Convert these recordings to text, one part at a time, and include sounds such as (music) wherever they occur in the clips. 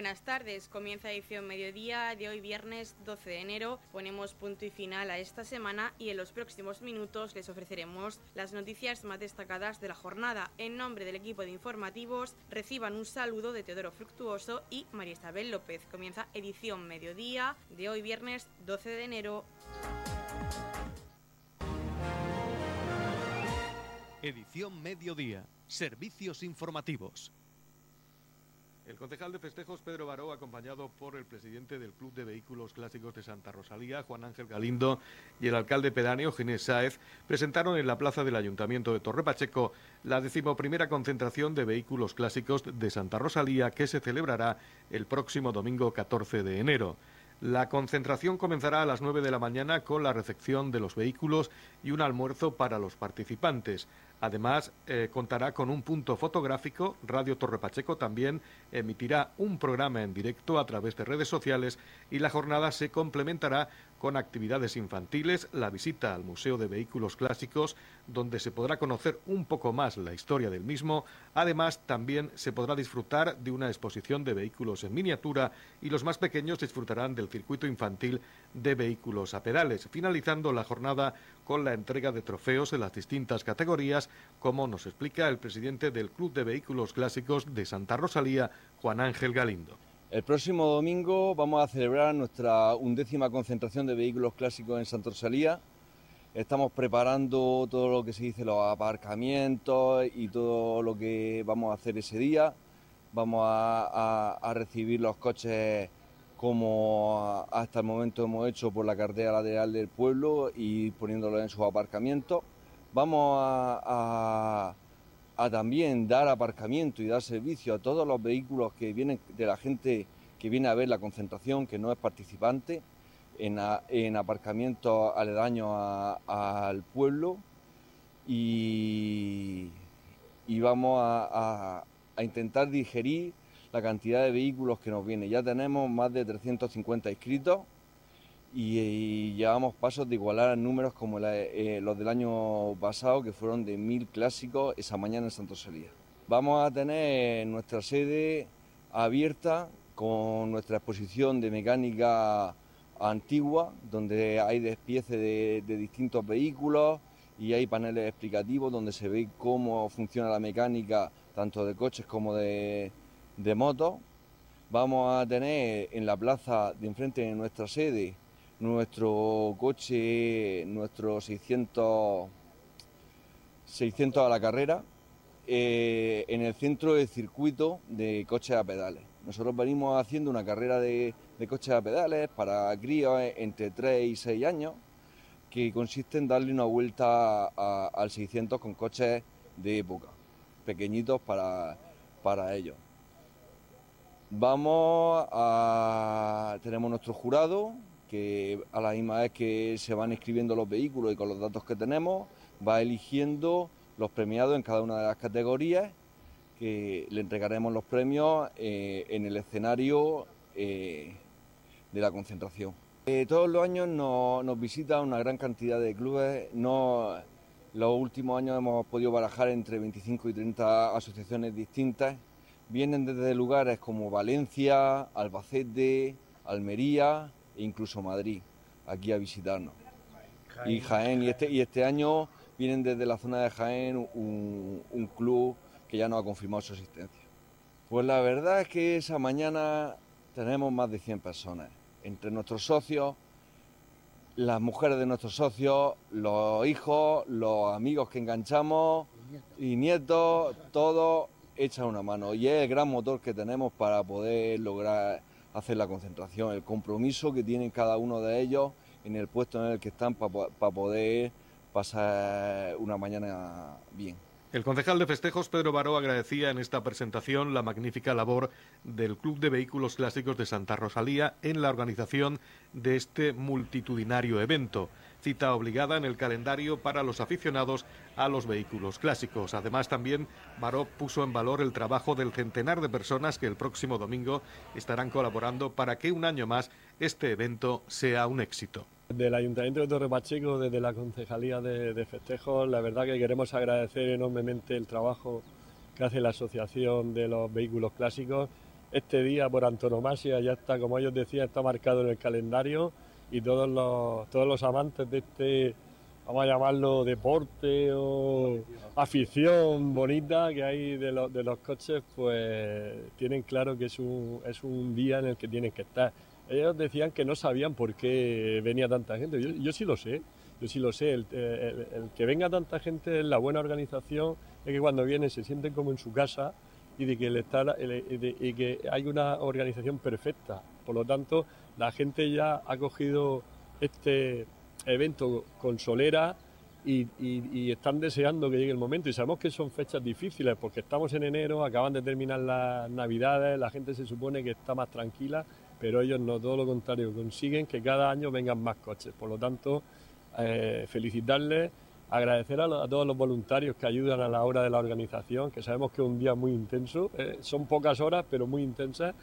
buenas tardes. Comienza edición mediodía de hoy viernes 12 de enero. Ponemos punto y final a esta semana y en los próximos minutos les ofreceremos las noticias más destacadas de la jornada. En nombre del equipo de informativos reciban un saludo de Teodoro Fructuoso y María Isabel López. Comienza edición mediodía de hoy viernes 12 de enero. Edición mediodía. Servicios informativos. El concejal de festejos Pedro Baró, acompañado por el presidente del Club de Vehículos Clásicos de Santa Rosalía, Juan Ángel Galindo, y el alcalde pedáneo, Ginés Sáez, presentaron en la plaza del Ayuntamiento de Torre Pacheco la decimoprimera concentración de vehículos clásicos de Santa Rosalía que se celebrará el próximo domingo 14 de enero. La concentración comenzará a las 9 de la mañana con la recepción de los vehículos y un almuerzo para los participantes. Además, eh, contará con un punto fotográfico. Radio Torre Pacheco también emitirá un programa en directo a través de redes sociales y la jornada se complementará con actividades infantiles, la visita al Museo de Vehículos Clásicos, donde se podrá conocer un poco más la historia del mismo. Además, también se podrá disfrutar de una exposición de vehículos en miniatura y los más pequeños disfrutarán del circuito infantil de vehículos a pedales, finalizando la jornada con la entrega de trofeos en las distintas categorías, como nos explica el presidente del Club de Vehículos Clásicos de Santa Rosalía, Juan Ángel Galindo. El próximo domingo vamos a celebrar nuestra undécima concentración de vehículos clásicos en Santa Rosalía. Estamos preparando todo lo que se dice los aparcamientos y todo lo que vamos a hacer ese día. Vamos a, recibir los coches como hasta el momento hemos hecho por la cartera lateral del pueblo y poniéndolos en sus aparcamientos. Vamos a también dar aparcamiento y dar servicio a todos los vehículos que vienen de la gente que viene a ver la concentración, que no es participante, en, en aparcamientos aledaños al pueblo y, vamos a, intentar digerir la cantidad de vehículos que nos viene. Ya tenemos más de 350 inscritos y, llevamos pasos de igualar números como eh, los del año pasado, que fueron de mil clásicos esa mañana en Santo Salía. Vamos a tener nuestra sede abierta con nuestra exposición de mecánica antigua, donde hay despiece de, distintos vehículos y hay paneles explicativos donde se ve cómo funciona la mecánica tanto de coches como de, de motos. Vamos a tener en la plaza de enfrente de nuestra sede nuestro coche, nuestro 600, 600 a la carrera, eh, en el centro del circuito de coches a pedales. Nosotros venimos haciendo una carrera de, coches a pedales para críos entre 3 y 6 años, que consiste en darle una vuelta al 600 con coches de época, pequeñitos para, para ellos. Vamos a. Tenemos nuestro jurado, que a la misma vez que se van escribiendo los vehículos y con los datos que tenemos, va eligiendo los premiados en cada una de las categorías, que le entregaremos los premios eh, en el escenario eh, de la concentración. Eh, todos los años nos, visita una gran cantidad de clubes, no, los últimos años hemos podido barajar entre 25 y 30 asociaciones distintas, vienen desde lugares como Valencia, Albacete, Almería, e incluso Madrid, aquí a visitarnos. Y Jaén, y este, y este año vienen desde la zona de Jaén un, club que ya nos ha confirmado su existencia. Pues la verdad es que esa mañana tenemos más de 100 personas, entre nuestros socios, las mujeres de nuestros socios, los hijos, los amigos que enganchamos y nietos, todos echan una mano. Y es el gran motor que tenemos para poder lograr hacer la concentración, el compromiso que tienen cada uno de ellos en el puesto en el que están para poder pasar una mañana bien. El concejal de festejos Pedro Baró agradecía en esta presentación la magnífica labor del Club de Vehículos Clásicos de Santa Rosalía en la organización de este multitudinario evento cita obligada en el calendario para los aficionados a los vehículos clásicos. Además, también Baró puso en valor el trabajo del centenar de personas que el próximo domingo estarán colaborando para que un año más este evento sea un éxito. Del Ayuntamiento de Torre Pacheco, desde la Concejalía de, de Festejos, la verdad que queremos agradecer enormemente el trabajo que hace la Asociación de los Vehículos Clásicos este día por antonomasia ya está, como ellos decían, está marcado en el calendario y todos los, todos los amantes de este, vamos a llamarlo deporte o afición bonita que hay de, los, de los coches, pues tienen claro que es un, es un día en el que tienen que estar. Ellos decían que no sabían por qué venía tanta gente, yo, sí lo sé, yo sí lo sé, el, que venga tanta gente es la buena organización, es que cuando vienen se sienten como en su casa y de que, el estar, y que hay una organización perfecta. Por lo tanto, la gente ya ha cogido este evento con solera y, están deseando que llegue el momento. Y sabemos que son fechas difíciles porque estamos en enero, acaban de terminar las navidades, la gente se supone que está más tranquila, pero ellos no, todo lo contrario, consiguen que cada año vengan más coches. Por lo tanto, eh, felicitarles agradecer a, a, todos los voluntarios que ayudan a la hora de la organización, que sabemos que es un día muy intenso, eh, son pocas horas pero muy intensas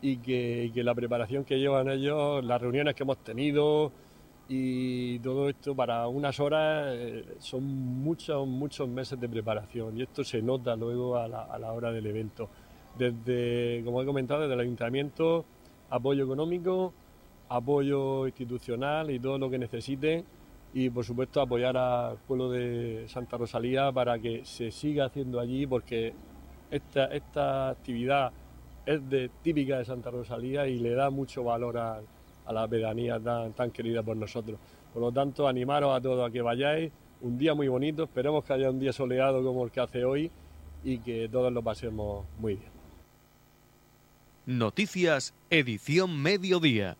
y que, que, la preparación que llevan ellos, las reuniones que hemos tenido y todo esto para unas horas eh, son muchos, muchos meses de preparación y esto se nota luego a la, a la hora del evento. Desde, como he comentado, desde el ayuntamiento, apoyo económico, apoyo institucional y todo lo que necesiten y por supuesto apoyar al pueblo de Santa Rosalía para que se siga haciendo allí porque esta, esta actividad es de, típica de Santa Rosalía y le da mucho valor a, la pedanía tan, tan querida por nosotros. Por lo tanto, animaros a todos a que vayáis, un día muy bonito, esperemos que haya un día soleado como el que hace hoy y que todos lo pasemos muy bien. Noticias, edición mediodía.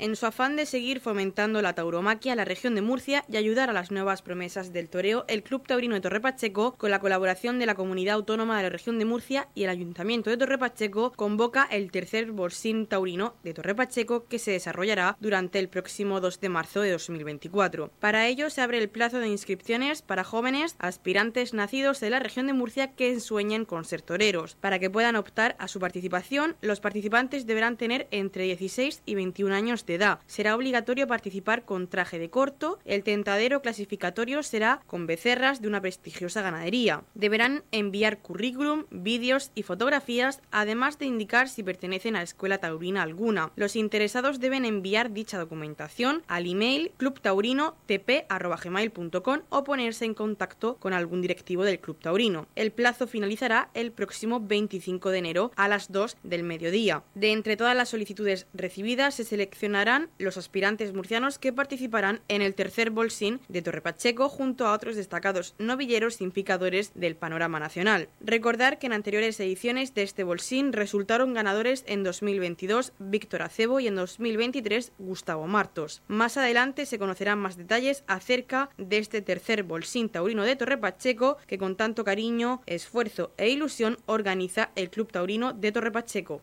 En su afán de seguir fomentando la tauromaquia en la región de Murcia y ayudar a las nuevas promesas del toreo, el Club Taurino de Torre Pacheco, con la colaboración de la Comunidad Autónoma de la región de Murcia y el Ayuntamiento de Torre Pacheco, convoca el tercer Bolsín Taurino de Torre Pacheco que se desarrollará durante el próximo 2 de marzo de 2024. Para ello se abre el plazo de inscripciones para jóvenes aspirantes nacidos de la región de Murcia que sueñen con ser toreros. Para que puedan optar a su participación, los participantes deberán tener entre 16 y 21 años de. Será obligatorio participar con traje de corto. El tentadero clasificatorio será con becerras de una prestigiosa ganadería. Deberán enviar currículum, vídeos y fotografías, además de indicar si pertenecen a escuela taurina alguna. Los interesados deben enviar dicha documentación al email clubtaurino.tp@gmail.com o ponerse en contacto con algún directivo del Club Taurino. El plazo finalizará el próximo 25 de enero a las 2 del mediodía. De entre todas las solicitudes recibidas se selecciona los aspirantes murcianos que participarán en el tercer bolsín de Torre Pacheco junto a otros destacados novilleros y picadores del panorama nacional. Recordar que en anteriores ediciones de este bolsín resultaron ganadores en 2022 Víctor Acebo y en 2023 Gustavo Martos. Más adelante se conocerán más detalles acerca de este tercer bolsín taurino de Torre Pacheco que con tanto cariño, esfuerzo e ilusión organiza el Club Taurino de Torre Pacheco.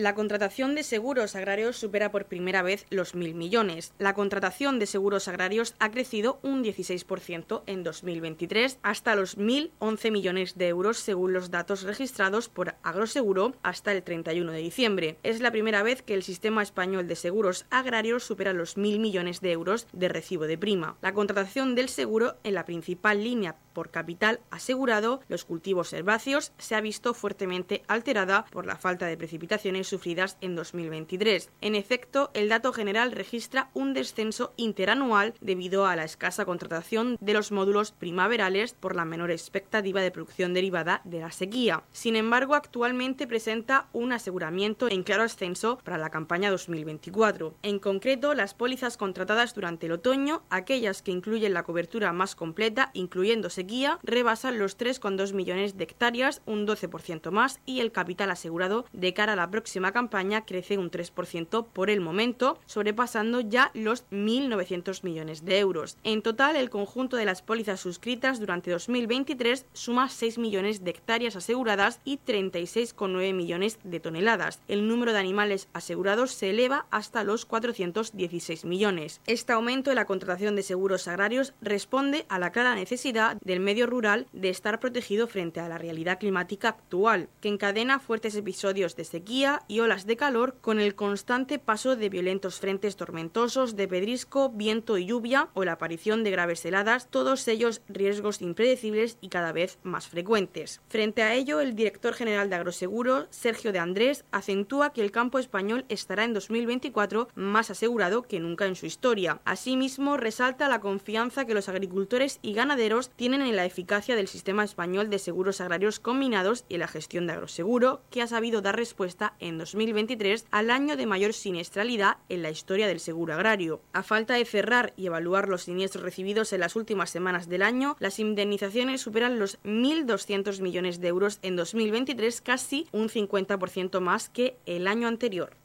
La contratación de seguros agrarios supera por primera vez los mil millones. La contratación de seguros agrarios ha crecido un 16% en 2023 hasta los 1.011 millones de euros según los datos registrados por Agroseguro hasta el 31 de diciembre. Es la primera vez que el sistema español de seguros agrarios supera los mil millones de euros de recibo de prima. La contratación del seguro en la principal línea por capital asegurado, los cultivos herbáceos, se ha visto fuertemente alterada por la falta de precipitaciones sufridas en 2023. En efecto, el dato general registra un descenso interanual debido a la escasa contratación de los módulos primaverales por la menor expectativa de producción derivada de la sequía. Sin embargo, actualmente presenta un aseguramiento en claro ascenso para la campaña 2024. En concreto, las pólizas contratadas durante el otoño, aquellas que incluyen la cobertura más completa, incluyendo sequía, rebasan los 3,2 millones de hectáreas, un 12% más, y el capital asegurado de cara a la próxima próxima campaña crece un 3% por el momento, sobrepasando ya los 1.900 millones de euros. En total, el conjunto de las pólizas suscritas durante 2023 suma 6 millones de hectáreas aseguradas y 36,9 millones de toneladas. El número de animales asegurados se eleva hasta los 416 millones. Este aumento en la contratación de seguros agrarios responde a la clara necesidad del medio rural de estar protegido frente a la realidad climática actual, que encadena fuertes episodios de sequía y olas de calor con el constante paso de violentos frentes tormentosos de pedrisco, viento y lluvia o la aparición de graves heladas, todos ellos riesgos impredecibles y cada vez más frecuentes. Frente a ello, el director general de Agroseguro, Sergio de Andrés, acentúa que el campo español estará en 2024 más asegurado que nunca en su historia. Asimismo, resalta la confianza que los agricultores y ganaderos tienen en la eficacia del sistema español de seguros agrarios combinados y la gestión de agroseguro, que ha sabido dar respuesta en 2023 al año de mayor siniestralidad en la historia del seguro agrario. A falta de cerrar y evaluar los siniestros recibidos en las últimas semanas del año, las indemnizaciones superan los 1.200 millones de euros en 2023, casi un 50% más que el año anterior.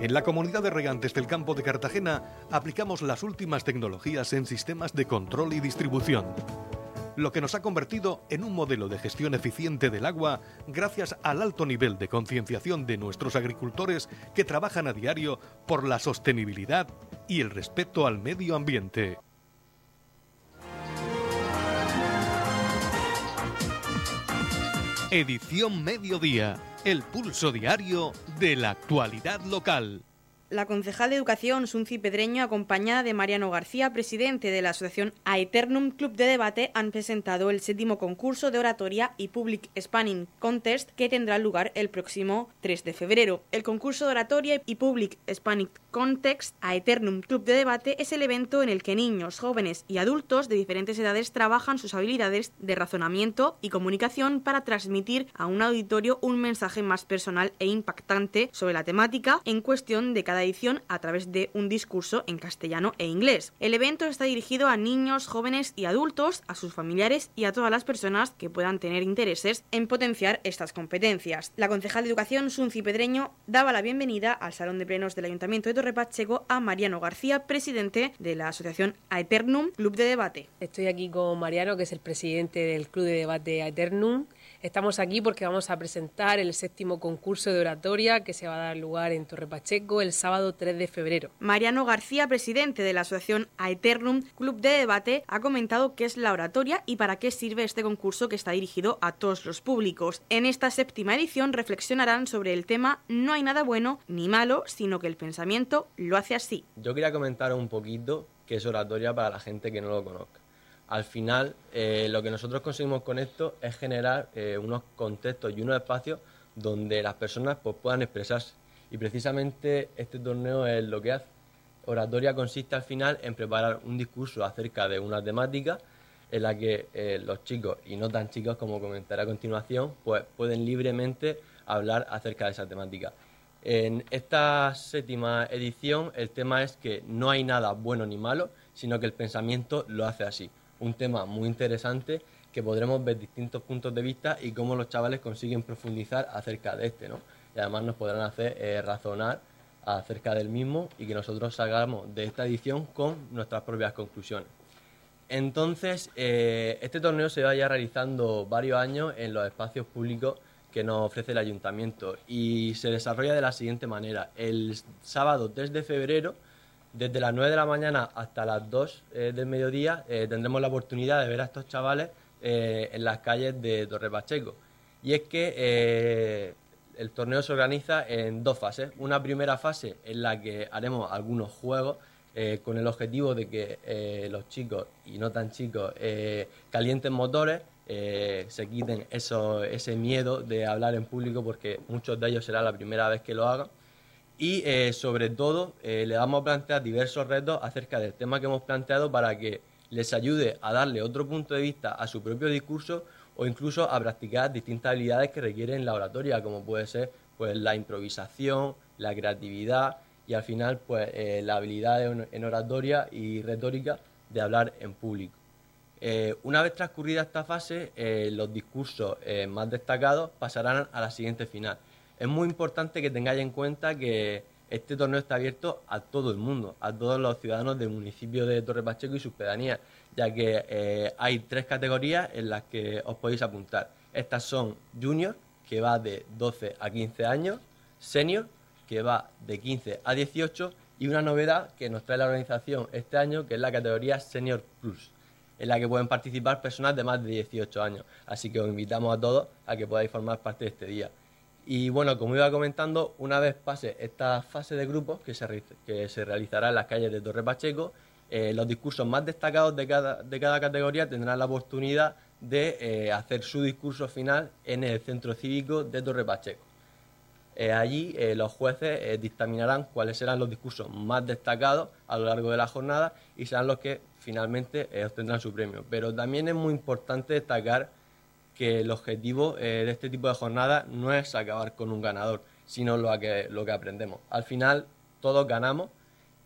En la comunidad de regantes del campo de Cartagena aplicamos las últimas tecnologías en sistemas de control y distribución, lo que nos ha convertido en un modelo de gestión eficiente del agua gracias al alto nivel de concienciación de nuestros agricultores que trabajan a diario por la sostenibilidad y el respeto al medio ambiente. Edición Mediodía, el pulso diario de la actualidad local. La concejal de Educación, Sunci Pedreño, acompañada de Mariano García, presidente de la asociación Aeternum Club de Debate, han presentado el séptimo concurso de oratoria y Public Spanning Contest que tendrá lugar el próximo 3 de febrero. El concurso de oratoria y Public Spanning Contest Aeternum Club de Debate es el evento en el que niños, jóvenes y adultos de diferentes edades trabajan sus habilidades de razonamiento y comunicación para transmitir a un auditorio un mensaje más personal e impactante sobre la temática en cuestión de cada edición a través de un discurso en castellano e inglés. El evento está dirigido a niños, jóvenes y adultos, a sus familiares y a todas las personas que puedan tener intereses en potenciar estas competencias. La concejal de Educación, Sunci Pedreño, daba la bienvenida al Salón de Plenos del Ayuntamiento de Torre Pacheco a Mariano García, presidente de la asociación Aeternum Club de Debate. Estoy aquí con Mariano, que es el presidente del Club de Debate Aeternum. Estamos aquí porque vamos a presentar el séptimo concurso de oratoria que se va a dar lugar en Torre Pacheco el sábado 3 de febrero. Mariano García, presidente de la asociación Aeternum Club de Debate, ha comentado qué es la oratoria y para qué sirve este concurso que está dirigido a todos los públicos. En esta séptima edición reflexionarán sobre el tema No hay nada bueno ni malo, sino que el pensamiento lo hace así. Yo quería comentar un poquito qué es oratoria para la gente que no lo conozca al final eh, lo que nosotros conseguimos con esto es generar eh, unos contextos y unos espacios donde las personas pues, puedan expresarse. Y precisamente este torneo es lo que hace. Oratoria consiste al final en preparar un discurso acerca de una temática en la que eh, los chicos y no tan chicos como comentaré a continuación pues pueden libremente hablar acerca de esa temática. En esta séptima edición el tema es que no hay nada bueno ni malo, sino que el pensamiento lo hace así un tema muy interesante que podremos ver distintos puntos de vista y cómo los chavales consiguen profundizar acerca de este, ¿no? Y además nos podrán hacer eh, razonar acerca del mismo y que nosotros salgamos de esta edición con nuestras propias conclusiones. Entonces, eh, este torneo se va ya realizando varios años en los espacios públicos que nos ofrece el ayuntamiento y se desarrolla de la siguiente manera. El sábado 3 de febrero desde las 9 de la mañana hasta las 2 eh, del mediodía eh, tendremos la oportunidad de ver a estos chavales eh, en las calles de Torre Pacheco. Y es que el torneo se organiza en dos fases. Una primera fase en la que haremos algunos juegos con el objetivo de que los chicos y no tan chicos calienten motores, se quiten eso, ese miedo de hablar en público porque muchos de ellos será la primera vez que lo hagan y eh, sobre todo eh, le vamos a plantear diversos retos acerca del tema que hemos planteado para que les ayude a darle otro punto de vista a su propio discurso o incluso a practicar distintas habilidades que requieren la oratoria, como puede ser pues, la improvisación, la creatividad y al final pues, eh, la habilidad en oratoria y retórica de hablar en público. Una vez transcurrida esta fase, los discursos más destacados pasarán a la siguiente final. Es muy importante que tengáis en cuenta que este torneo está abierto a todo el mundo, a todos los ciudadanos del municipio de Torre Pacheco y sus pedanías, ya que hay tres categorías en las que os podéis apuntar. Estas son Junior, que va de 12 a 15 años, Senior, que va de 15 a 18, y una novedad que nos trae la organización este año, que es la categoría Senior Plus en la que pueden participar personas de más de 18 años. Así que os invitamos a todos a que podáis formar parte de este día. Y bueno, como iba comentando, una vez pase esta fase de grupos que se, que se realizará en las calles de Torre Pacheco, eh, los discursos más destacados de cada, de cada categoría tendrán la oportunidad de eh, hacer su discurso final en el centro cívico de Torre Pacheco. Eh, allí los jueces dictaminarán cuáles serán los discursos más destacados a lo largo de la jornada y serán los que finalmente obtendrán su premio. Pero también es muy importante destacar que el objetivo eh, de este tipo de jornada no es acabar con un ganador, sino lo que, lo que aprendemos. Al final todos ganamos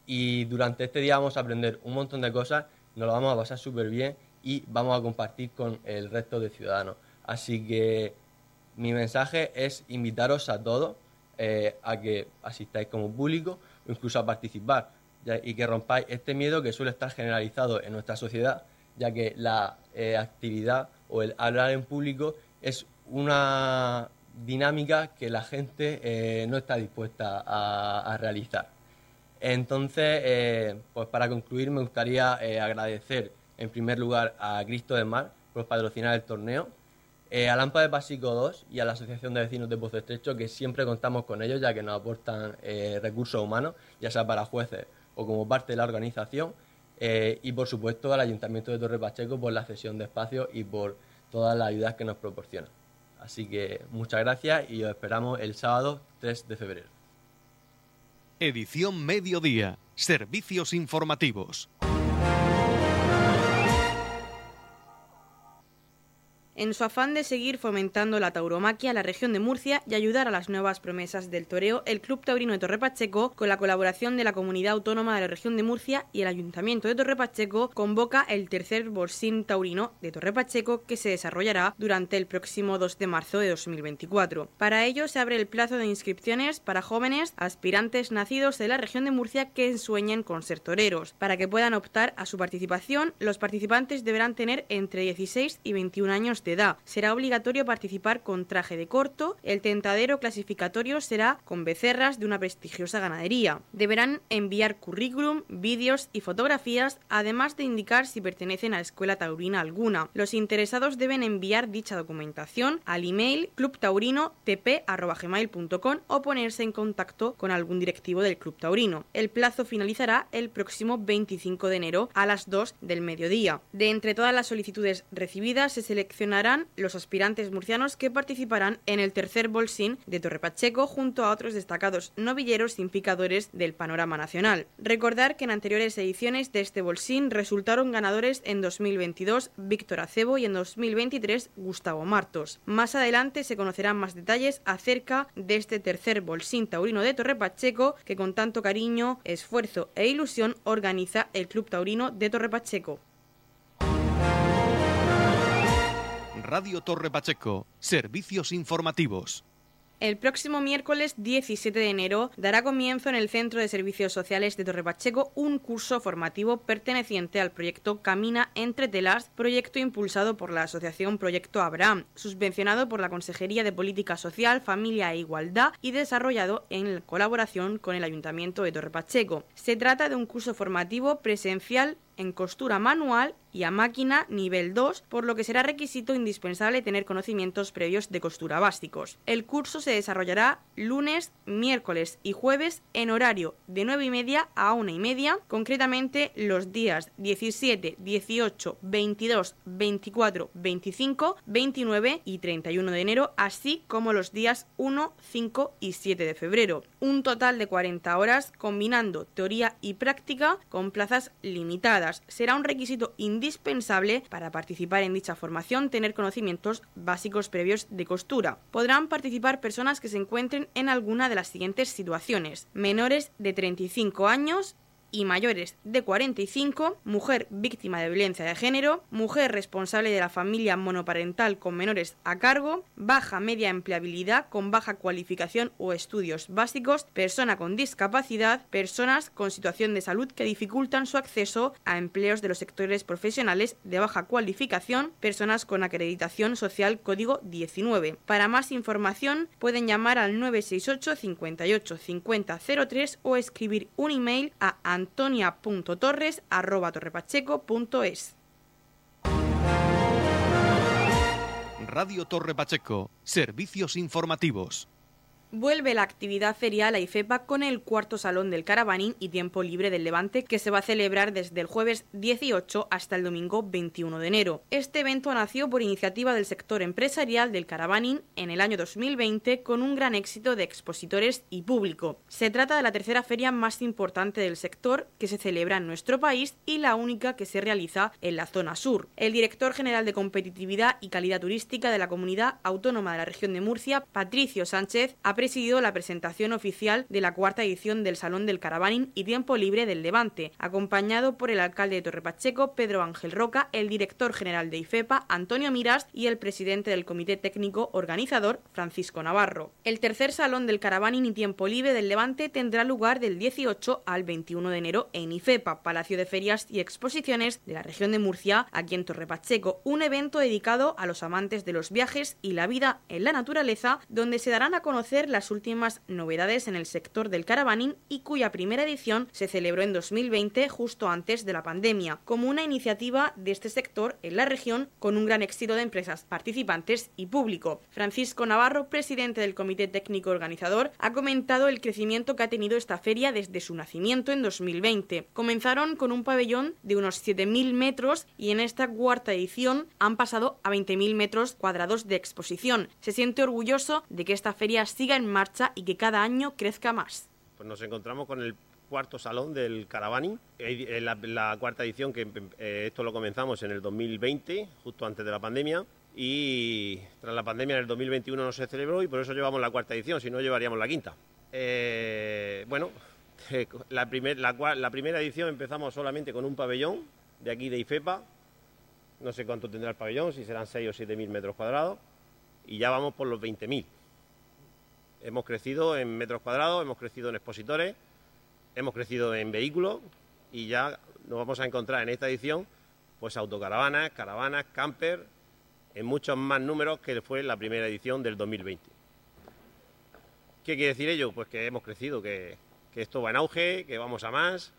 y durante este día vamos a aprender un montón de cosas, nos lo vamos a pasar súper bien y vamos a compartir con el resto de ciudadanos. Así que mi mensaje es invitaros a todos eh, a que asistáis como público o incluso a participar y que rompáis este miedo que suele estar generalizado en nuestra sociedad, ya que la eh, actividad o el hablar en público es una dinámica que la gente eh, no está dispuesta a, realizar. Entonces, eh, pues para concluir, me gustaría agradecer en primer lugar a Cristo de Mar por patrocinar el torneo, a Lampa de Pasico 2 y a la Asociación de Vecinos de Pozo Estrecho, que siempre contamos con ellos, ya que nos aportan recursos humanos, ya sea para jueces o como parte de la organización. Eh, y por supuesto al Ayuntamiento de Torre Pacheco por la cesión de espacio y por todas las ayudas que nos proporciona. Así que muchas gracias y os esperamos el sábado 3 de febrero. Edición Mediodía. Servicios informativos. En su afán de seguir fomentando la tauromaquia en la región de Murcia y ayudar a las nuevas promesas del toreo, el Club Taurino de Torre Pacheco, con la colaboración de la Comunidad Autónoma de la región de Murcia y el Ayuntamiento de Torre Pacheco, convoca el tercer Bolsín Taurino de Torre Pacheco que se desarrollará durante el próximo 2 de marzo de 2024. Para ello se abre el plazo de inscripciones para jóvenes aspirantes nacidos de la región de Murcia que sueñen con ser toreros. Para que puedan optar a su participación, los participantes deberán tener entre 16 y 21 años de edad. Será obligatorio participar con traje de corto. El tentadero clasificatorio será con becerras de una prestigiosa ganadería. Deberán enviar currículum, vídeos y fotografías, además de indicar si pertenecen a escuela taurina alguna. Los interesados deben enviar dicha documentación al email clubtaurinotp.gmail.com o ponerse en contacto con algún directivo del Club Taurino. El plazo finalizará el próximo 25 de enero a las 2 del mediodía. De entre todas las solicitudes recibidas se selecciona los aspirantes murcianos que participarán en el tercer bolsín de Torre Pacheco junto a otros destacados novilleros y picadores del panorama nacional. Recordar que en anteriores ediciones de este bolsín resultaron ganadores en 2022 Víctor Acebo y en 2023 Gustavo Martos. Más adelante se conocerán más detalles acerca de este tercer bolsín taurino de Torre Pacheco que con tanto cariño, esfuerzo e ilusión organiza el Club Taurino de Torre Pacheco. Radio Torre Pacheco, servicios informativos. El próximo miércoles 17 de enero dará comienzo en el Centro de Servicios Sociales de Torre Pacheco un curso formativo perteneciente al proyecto Camina entre telas, proyecto impulsado por la Asociación Proyecto Abraham, subvencionado por la Consejería de Política Social, Familia e Igualdad y desarrollado en colaboración con el Ayuntamiento de Torre Pacheco. Se trata de un curso formativo presencial en costura manual y a máquina nivel 2, por lo que será requisito indispensable tener conocimientos previos de costura básicos. El curso se desarrollará lunes, miércoles y jueves en horario de 9 y media a 1 y media, concretamente los días 17, 18, 22, 24, 25, 29 y 31 de enero, así como los días 1, 5 y 7 de febrero. Un total de 40 horas combinando teoría y práctica con plazas limitadas será un requisito indispensable para participar en dicha formación tener conocimientos básicos previos de costura. Podrán participar personas que se encuentren en alguna de las siguientes situaciones. Menores de 35 años y mayores de 45, mujer víctima de violencia de género, mujer responsable de la familia monoparental con menores a cargo, baja media empleabilidad con baja cualificación o estudios básicos, persona con discapacidad, personas con situación de salud que dificultan su acceso a empleos de los sectores profesionales de baja cualificación, personas con acreditación social código 19. Para más información pueden llamar al 968 58 50 03 o escribir un email a antonia.torres@torrepacheco.es. Radio Torre Pacheco, servicios informativos. Vuelve la actividad ferial a IFEPA con el cuarto salón del Caravanín y Tiempo Libre del Levante que se va a celebrar desde el jueves 18 hasta el domingo 21 de enero. Este evento nació por iniciativa del sector empresarial del Caravanín en el año 2020 con un gran éxito de expositores y público. Se trata de la tercera feria más importante del sector que se celebra en nuestro país y la única que se realiza en la zona sur. El director general de competitividad y calidad turística de la comunidad autónoma de la región de Murcia, Patricio Sánchez, presidido la presentación oficial de la cuarta edición del Salón del Caravaning y Tiempo Libre del Levante, acompañado por el alcalde de Torrepacheco, Pedro Ángel Roca, el director general de IFEPA, Antonio Miras, y el presidente del Comité Técnico Organizador, Francisco Navarro. El tercer Salón del Caravaning y Tiempo Libre del Levante tendrá lugar del 18 al 21 de enero en IFEPA, Palacio de Ferias y Exposiciones de la región de Murcia, aquí en Torrepacheco, un evento dedicado a los amantes de los viajes y la vida en la naturaleza, donde se darán a conocer las últimas novedades en el sector del caravaning y cuya primera edición se celebró en 2020 justo antes de la pandemia, como una iniciativa de este sector en la región con un gran éxito de empresas participantes y público. Francisco Navarro, presidente del Comité Técnico Organizador, ha comentado el crecimiento que ha tenido esta feria desde su nacimiento en 2020. Comenzaron con un pabellón de unos 7.000 metros y en esta cuarta edición han pasado a 20.000 metros cuadrados de exposición. Se siente orgulloso de que esta feria siga en marcha y que cada año crezca más. Pues nos encontramos con el cuarto salón del Caravaning, la, la cuarta edición que eh, esto lo comenzamos en el 2020, justo antes de la pandemia, y tras la pandemia en el 2021 no se celebró y por eso llevamos la cuarta edición, si no llevaríamos la quinta. Eh, bueno, (laughs) la, la, primera edición empezamos solamente con un pabellón de aquí de IFEPA, no sé cuánto tendrá el pabellón, si serán 6 o 7 mil metros cuadrados, y ya vamos por los 20.000. Hemos crecido en metros cuadrados, hemos crecido en expositores, hemos crecido en vehículos y ya nos vamos a encontrar en esta edición pues autocaravanas, caravanas, camper, en muchos más números que fue la primera edición del 2020. ¿Qué quiere decir ello? Pues que hemos crecido, que, esto va en auge, que vamos a más,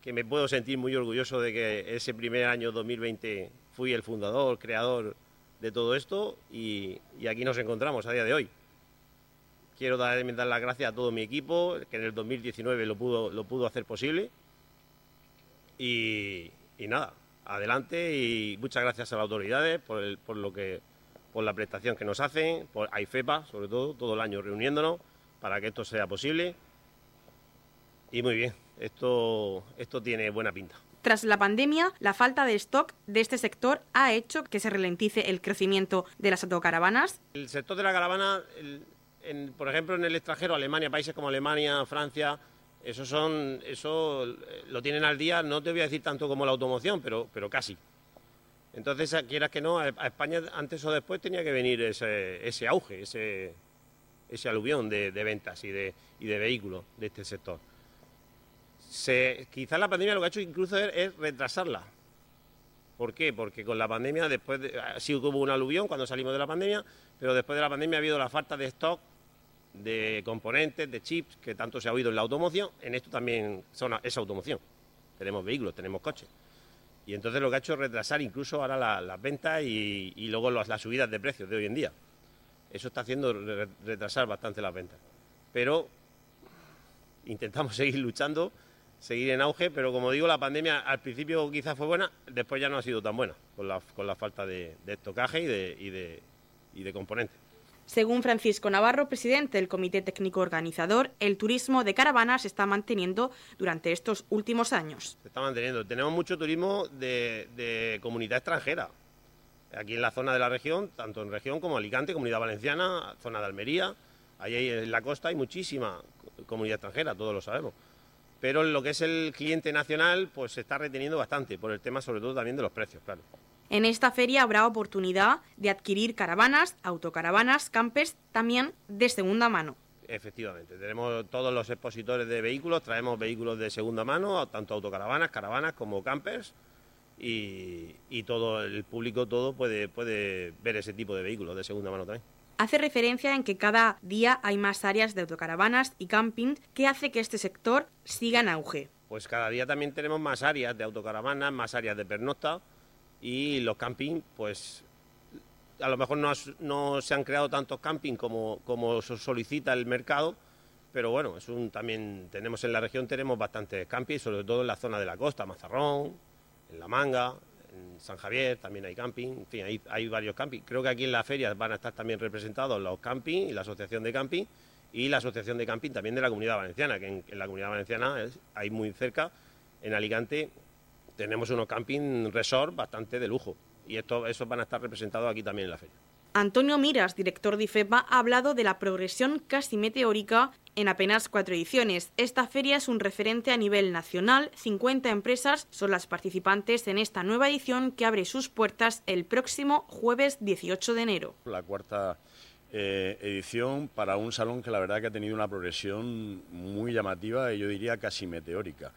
que me puedo sentir muy orgulloso de que ese primer año 2020 fui el fundador, creador de todo esto y aquí nos encontramos a día de hoy. Quiero dar, las gracias a todo mi equipo, que en el 2019 lo pudo, lo pudo hacer posible. Y, nada, adelante y muchas gracias a las autoridades por, por, lo que, por la prestación que nos hacen, por AIFEPA sobre todo, todo el año reuniéndonos para que esto sea posible. Y muy bien, esto, esto tiene buena pinta. Tras la pandemia, la falta de stock de este sector ha hecho que se ralentice el crecimiento de las autocaravanas. El sector de la caravana, por ejemplo, en el extranjero, Alemania, países como Alemania, Francia, eso son, eso eh, lo tienen al día, no te voy a decir tanto como la automoción, pero, pero casi. Entonces, quieras que no, a España antes o después tenía que venir ese, ese auge, ese, ese aluvión de, ventas y de, y de vehículos de este sector. Se, quizás la pandemia lo que ha hecho incluso es, retrasarla. ¿Por qué? Porque con la pandemia, después de, sí hubo un aluvión cuando salimos de la pandemia, pero después de la pandemia ha habido la falta de stock de componentes, de chips, que tanto se ha oído en la automoción, en esto también son, es automoción. Tenemos vehículos, tenemos coches. Y entonces lo que ha hecho es retrasar incluso ahora las ventas y, luego las, subidas de precios de hoy en día. Eso está haciendo retrasar bastante las ventas. Pero intentamos (laughs) seguir luchando, seguir en auge, pero como digo, la pandemia al principio quizás fue buena, después ya no ha sido tan buena, con la, con la falta de, estocaje y de, y de componentes. Según Francisco Navarro, presidente del Comité Técnico Organizador, el turismo de caravanas se está manteniendo durante estos últimos años. Se está manteniendo. Tenemos mucho turismo de, comunidad extranjera. Aquí en la zona de la región, tanto en región como Alicante, Comunidad Valenciana, zona de Almería. Ahí en la costa hay muchísima comunidad extranjera, todos lo sabemos. pero lo que es el cliente nacional pues se está reteniendo bastante por el tema sobre todo también de los precios, claro. En esta feria habrá oportunidad de adquirir caravanas, autocaravanas, campers, también de segunda mano. Efectivamente, tenemos todos los expositores de vehículos, traemos vehículos de segunda mano, tanto autocaravanas, caravanas como campers, y, todo el público todo puede, puede ver ese tipo de vehículos de segunda mano también. Hace referencia en que cada día hay más áreas de autocaravanas y camping que hace que este sector siga en auge. Pues cada día también tenemos más áreas de autocaravanas, más áreas de pernocta y los camping, pues a lo mejor no, se han creado tantos camping como, como solicita el mercado, pero bueno, es un, también tenemos en la región tenemos bastantes camping, sobre todo en la zona de la costa, Mazarrón, en La Manga, en San Javier también hay camping, en fin, hay, hay varios camping. Creo que aquí en la feria van a estar también representados los camping y la asociación de camping y la asociación de camping también de la Comunidad Valenciana, que en, la Comunidad Valenciana es, hay muy cerca, en Alicante tenemos unos camping resort bastante de lujo y esto, esos van a estar representados aquí también en la feria. Antonio Miras, director de IFEPA, ha hablado de la progresión casi meteórica en apenas cuatro ediciones. Esta feria es un referente a nivel nacional. 50 empresas son las participantes en esta nueva edición que abre sus puertas el próximo jueves 18 de enero. La cuarta eh, edición para un salón que la verdad que ha tenido una progresión muy llamativa y yo diría casi meteórica.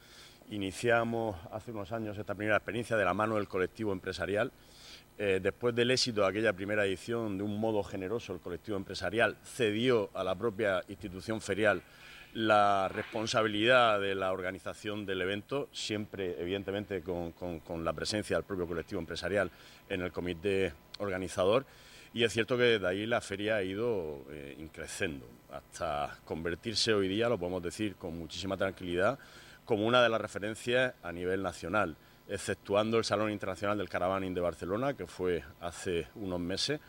Iniciamos hace unos años esta primera experiencia de la mano del colectivo empresarial eh, después del éxito de aquella primera edición, de un modo generoso, el colectivo empresarial cedió a la propia institución ferial la responsabilidad de la organización del evento, siempre evidentemente con, la presencia del propio colectivo empresarial en el comité organizador. Y es cierto que desde ahí la feria ha ido eh, increciendo hasta convertirse hoy día, lo podemos decir con muchísima tranquilidad, como una de las referencias a nivel nacional exceptuando el Salón Internacional del Caravaning de Barcelona, que fue hace unos meses.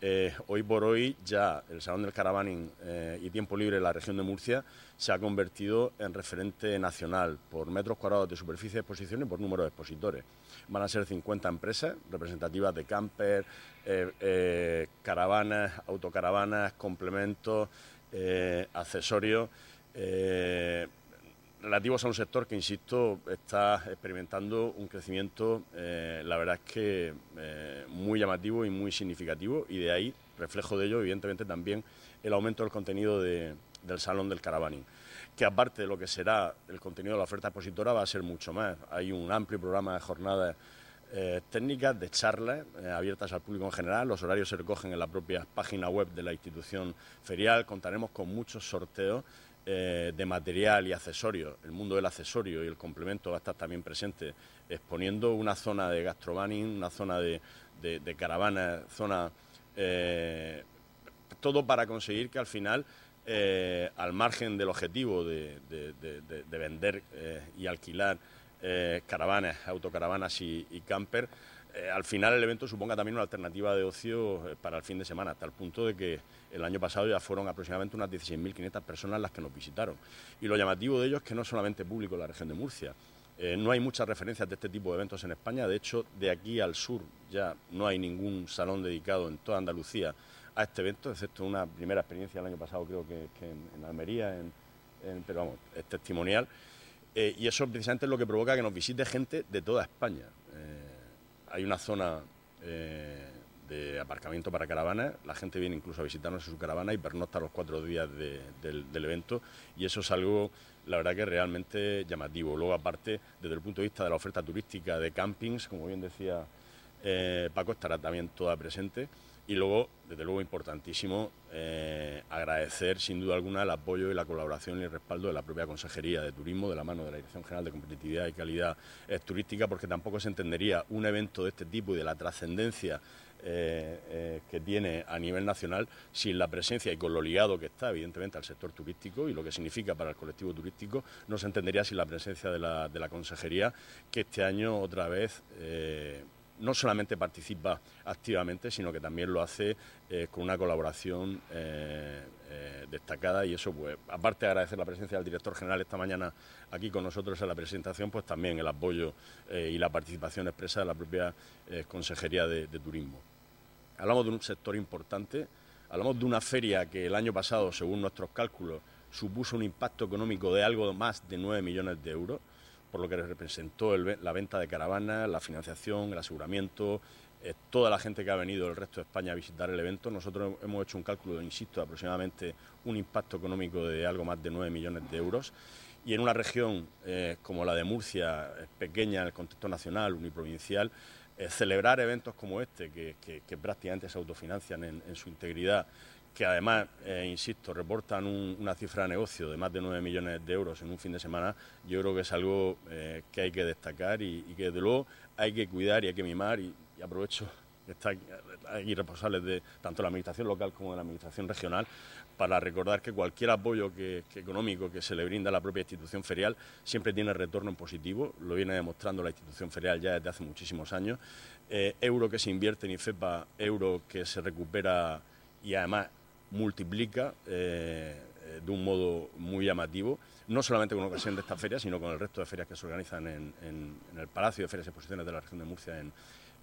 Eh, hoy por hoy ya el Salón del Caravaning eh, y Tiempo Libre en la región de Murcia se ha convertido en referente nacional por metros cuadrados de superficie de exposición y por número de expositores. Van a ser 50 empresas representativas de camper, eh, caravanas, autocaravanas, complementos, accesorios relativos a un sector que, insisto, está experimentando un crecimiento, eh, la verdad es que eh, muy llamativo y muy significativo, y de ahí, reflejo de ello, evidentemente también el aumento del contenido del Salón del Caravaning, que aparte de lo que será el contenido de la oferta expositora, va a ser mucho más. Hay un amplio programa de jornadas eh, técnicas, de charlas abiertas al público en general. Los horarios se recogen en la propia página web de la institución ferial. Contaremos con muchos sorteos eh, de material y accesorios, el mundo del accesorio y el complemento va a estar también presente, exponiendo una zona de gastrobanning, una zona de, de, caravana, zona... Eh, todo para conseguir que al final, eh, al margen del objetivo de, vender y alquilar caravanas, autocaravanas y camper, al final el evento suponga también una alternativa de ocio para el fin de semana, hasta el punto de que el año pasado ya fueron aproximadamente unas 16.500 personas las que nos visitaron. Y lo llamativo de ello es que no solamente público en la región de Murcia. Eh, no hay muchas referencias de este tipo de eventos en España. De hecho, de aquí al sur ya no hay ningún salón dedicado en toda Andalucía a este evento, excepto una primera experiencia el año pasado, creo que, en, Almería, pero vamos, es testimonial. Eh, y eso precisamente es lo que provoca que nos visite gente de toda España. Eh, hay una zona de aparcamiento para caravanas. La gente viene incluso a visitarnos en su caravana y pernocta los cuatro días del, evento y eso es algo, la verdad, que realmente llamativo. Luego, aparte, desde el punto de vista de la oferta turística de campings, como bien decía eh, Paco, estará también toda presente. Y luego, desde luego, importantísimo, eh, agradecer sin duda alguna el apoyo y la colaboración y el respaldo de la propia Consejería de Turismo, de la mano de la Dirección General de Competitividad y Calidad eh, Turística, porque tampoco se entendería un evento de este tipo y de la trascendencia eh, que tiene a nivel nacional sin la presencia y con lo ligado que está, evidentemente, al sector turístico y lo que significa para el colectivo turístico, no se entendería sin la presencia de la, de la Consejería, que este año otra vez no solamente participa activamente, sino que también lo hace con una colaboración destacada y eso, pues, aparte de agradecer la presencia del director general esta mañana aquí con nosotros en la presentación, pues también el apoyo y la participación expresa de la propia Consejería de Turismo. Hablamos de un sector importante, hablamos de una feria que el año pasado, según nuestros cálculos, supuso un impacto económico de algo más de 9 millones de euros, por lo que representó la venta de caravanas, la financiación, el aseguramiento, eh, toda la gente que ha venido del resto de España a visitar el evento. Nosotros hemos hecho un cálculo, insisto, de aproximadamente un impacto económico de algo más de 9 millones de euros. Y en una región eh, como la de Murcia, pequeña en el contexto nacional, uniprovincial, eh, celebrar eventos como este, que, prácticamente se autofinancian en su integridad, que además, eh, insisto, reportan una cifra de negocio de más de 9 millones de euros en un fin de semana, yo creo que es algo eh, que hay que destacar y, que desde luego hay que cuidar y hay que mimar y, aprovecho que están aquí responsables de tanto la administración local como de la administración regional para recordar que cualquier apoyo económico que se le brinda a la propia institución ferial siempre tiene retorno en positivo, lo viene demostrando la institución ferial ya desde hace muchísimos años. Eh, euro que se invierte en IFEPA, euro que se recupera y además multiplica eh, eh, de un modo muy llamativo, no solamente con ocasión de esta feria, sino con el resto de ferias que se organizan en, el Palacio de Ferias y Exposiciones de la región de Murcia en,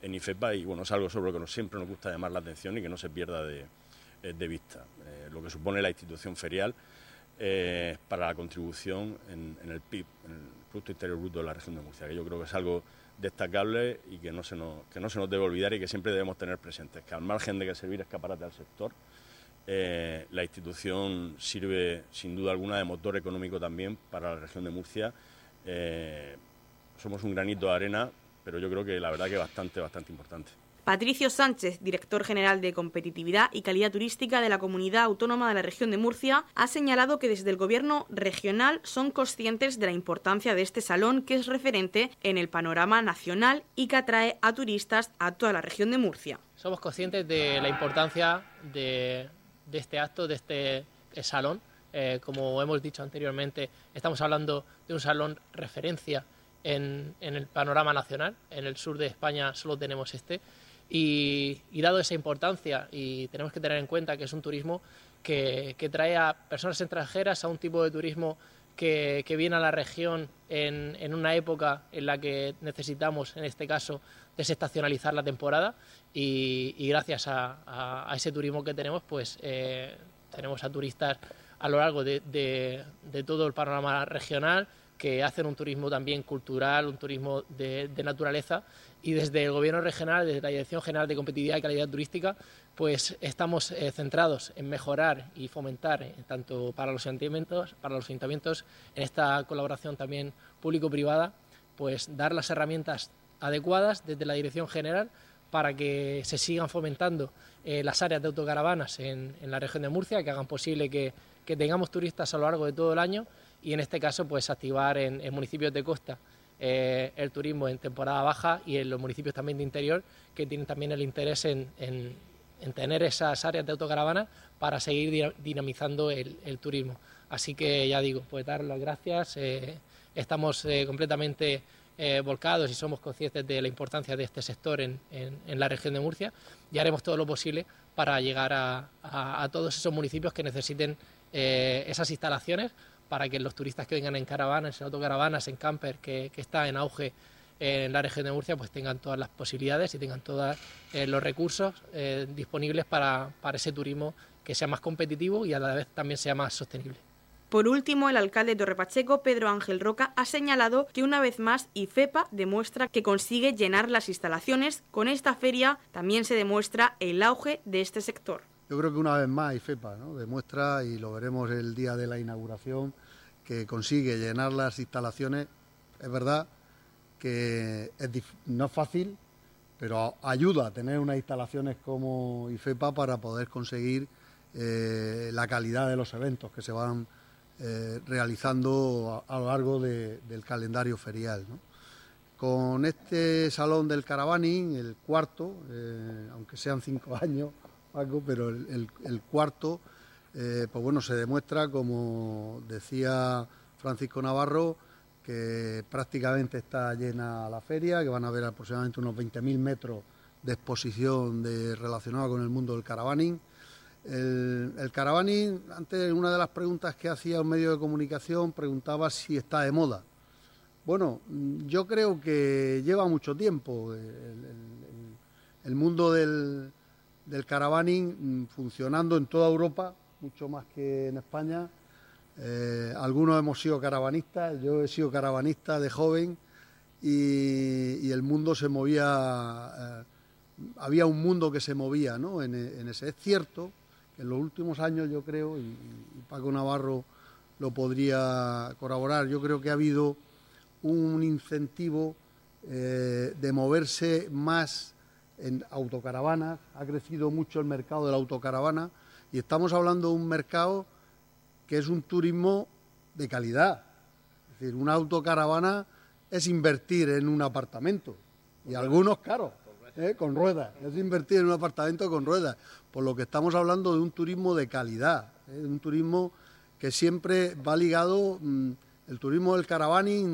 IFEPA y bueno, es algo sobre lo que siempre nos gusta llamar la atención y que no se pierda de, eh, vista. lo que supone la institución ferial para la contribución en, el PIB, en el Producto Interior Bruto de la región de Murcia, que yo creo que es algo destacable y que no se nos, que no se nos debe olvidar y que siempre debemos tener presentes, que al margen de que servir escaparate al sector, eh, la institución sirve sin duda alguna de motor económico también para la región de Murcia. Eh, somos un granito de arena, pero yo creo que la verdad que bastante, bastante importante. Patricio Sánchez, director general de Competitividad y Calidad Turística de la Comunidad Autónoma de la Región de Murcia, ha señalado que desde el Gobierno regional son conscientes de la importancia de este salón que es referente en el panorama nacional y que atrae a turistas a toda la región de Murcia. Somos conscientes de la importancia de de este acto, de este eh, salón. Eh, como hemos dicho anteriormente, estamos hablando de un salón referencia en, el panorama nacional. En el sur de España solo tenemos este. Y, dado esa importancia, y tenemos que tener en cuenta que es un turismo que, trae a personas extranjeras a un tipo de turismo que, viene a la región en, una época en la que necesitamos, en este caso, desestacionalizar la temporada. Y, gracias a, ese turismo que tenemos, pues eh, tenemos a turistas a lo largo de, todo el panorama regional que hacen un turismo también cultural, un turismo de, naturaleza. Y desde el Gobierno regional, desde la Dirección General de Competitividad y Calidad Turística, pues estamos eh, centrados en mejorar y fomentar eh, tanto para los ayuntamientos, para los ayuntamientos en esta colaboración también público-privada, pues dar las herramientas adecuadas desde la Dirección General para que se sigan fomentando eh, las áreas de autocaravanas en, la región de Murcia, que hagan posible que, tengamos turistas a lo largo de todo el año y en este caso pues activar en, municipios de costa el turismo en temporada baja y en los municipios también de interior que tienen también el interés en, tener esas áreas de autocaravana para seguir dinamizando el, turismo. Así que ya digo, pues dar las gracias. Eh, estamos completamente eh, volcados y somos conscientes de la importancia de este sector en, la región de Murcia y haremos todo lo posible para llegar a, todos esos municipios que necesiten eh, esas instalaciones para que los turistas que vengan en caravanas, en autocaravanas, en camper, que, está en auge en la región de Murcia, pues tengan todas las posibilidades y tengan todos eh, los recursos disponibles para ese turismo que sea más competitivo y a la vez también sea más sostenible. Por último, el alcalde de Torrepacheco, Pedro Ángel Roca, ha señalado que una vez más IFEPA demuestra que consigue llenar las instalaciones. Con esta feria también se demuestra el auge de este sector. Yo creo que una vez más IFEPA demuestra, y lo veremos el día de la inauguración, que consigue llenar las instalaciones. Es verdad que no es fácil, pero ayuda a tener unas instalaciones como IFEPA para poder conseguir eh, la calidad de los eventos que se van eh, realizando a, lo largo del calendario ferial. Con este salón del caravaning, el cuarto, eh, aunque sean cinco (laughs) años, Paco, pero el, cuarto, pues bueno, se demuestra, como decía Francisco Navarro, que prácticamente está llena la feria, que van a haber aproximadamente unos 20.000 metros de exposición de, relacionada con el mundo del caravaning el, el antes una de las preguntas que hacía un medio de comunicación, preguntaba si está de moda. Bueno, yo creo que lleva mucho tiempo el, mundo del, del caravaning funcionando en toda Europa, mucho más que en España. Eh, algunos hemos sido caravanistas, yo he sido caravanista de joven y, el mundo se movía, eh, había un mundo que se movía ¿no? en, ese. Es cierto que en los últimos años yo creo, y, Paco Navarro lo podría corroborar, yo creo que ha habido un incentivo eh, de moverse más en autocaravanas, ha crecido mucho el mercado de la autocaravana y estamos hablando de un mercado que es un turismo de calidad. Es decir, una autocaravana es invertir en un apartamento y algunos caros, ¿eh? con ruedas. Es invertir en un apartamento con ruedas. Por lo que estamos hablando de un turismo de calidad, ¿eh? un turismo que siempre va ligado. Mm, el turismo del caravaning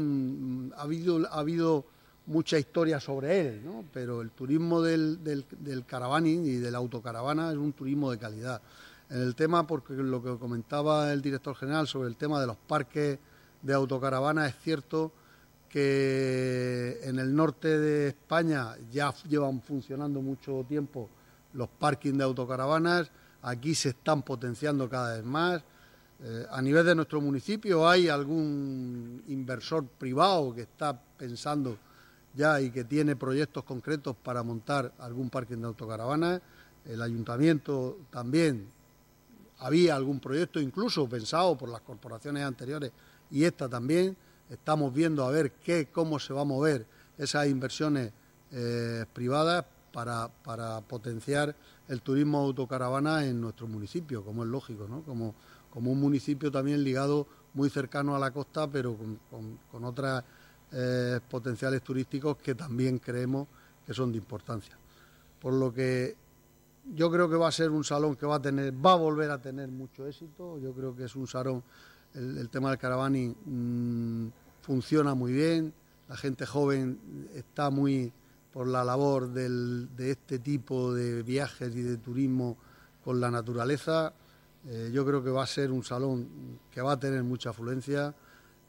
mm, ha habido, ha habido mucha historia sobre él, ¿no? pero el turismo del, del, del caravaning y de la autocaravana es un turismo de calidad. En el tema, porque lo que comentaba el director general sobre el tema de los parques de autocaravana, es cierto que en el norte de España ya llevan funcionando mucho tiempo los parkings de autocaravanas, aquí se están potenciando cada vez más. Eh, a nivel de nuestro municipio hay algún inversor privado que está pensando ya y que tiene proyectos concretos para montar algún parking de autocaravanas. El ayuntamiento también había algún proyecto incluso pensado por las corporaciones anteriores y esta también Estamos viendo a ver qué, cómo se va a mover esas inversiones eh, privadas para, para, potenciar el turismo autocaravana en nuestro municipio, como es lógico, ¿no? como, como un municipio también ligado muy cercano a la costa, pero con, con, otros eh, potenciales turísticos que también creemos que son de importancia. Por lo que yo creo que va a ser un salón que va a tener, va a volver a tener mucho éxito. Yo creo que es un salón el, tema del caravani mm, funciona muy bien, la gente joven está muy por la labor de este tipo de viajes y de turismo con la naturaleza. Eh, yo creo que va a ser un salón que va a tener mucha afluencia.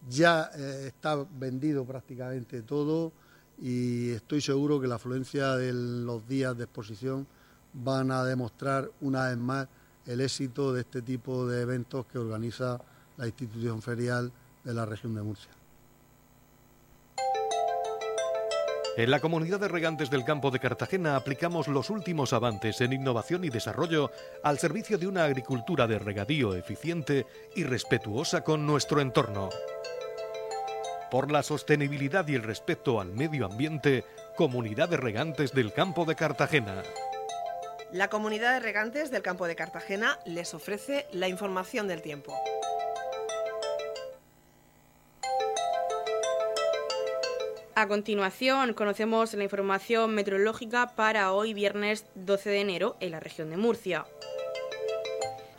Ya eh, está vendido prácticamente todo y estoy seguro que la afluencia de los días de exposición van a demostrar una vez más el éxito de este tipo de eventos que organiza la institución ferial de la región de Murcia. En la comunidad de regantes del campo de Cartagena aplicamos los últimos avances en innovación y desarrollo al servicio de una agricultura de regadío eficiente y respetuosa con nuestro entorno. Por la sostenibilidad y el respeto al medio ambiente, Comunidad de Regantes del Campo de Cartagena. La Comunidad de Regantes del Campo de Cartagena les ofrece la información del tiempo. A continuación, conocemos la información meteorológica para hoy viernes 12 de enero en la región de Murcia.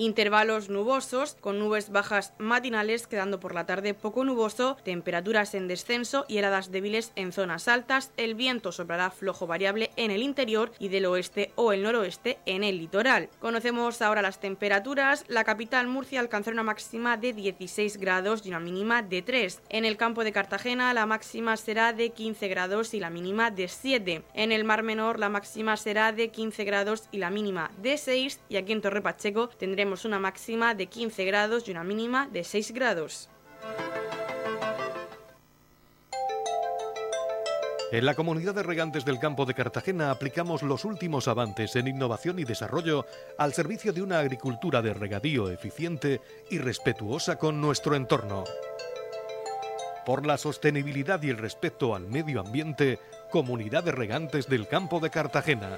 Intervalos nubosos, con nubes bajas matinales, quedando por la tarde poco nuboso, temperaturas en descenso y heladas débiles en zonas altas. El viento soplará flojo variable en el interior y del oeste o el noroeste en el litoral. Conocemos ahora las temperaturas. La capital Murcia alcanzará una máxima de 16 grados y una mínima de 3. En el campo de Cartagena la máxima será de 15 grados y la mínima de 7. En el Mar Menor la máxima será de 15 grados y la mínima de 6. Y aquí en Torre Pacheco tendremos una máxima de 15 grados y una mínima de 6 grados. En la comunidad de regantes del campo de Cartagena aplicamos los últimos avances en innovación y desarrollo al servicio de una agricultura de regadío eficiente y respetuosa con nuestro entorno. Por la sostenibilidad y el respeto al medio ambiente, Comunidad de Regantes del Campo de Cartagena.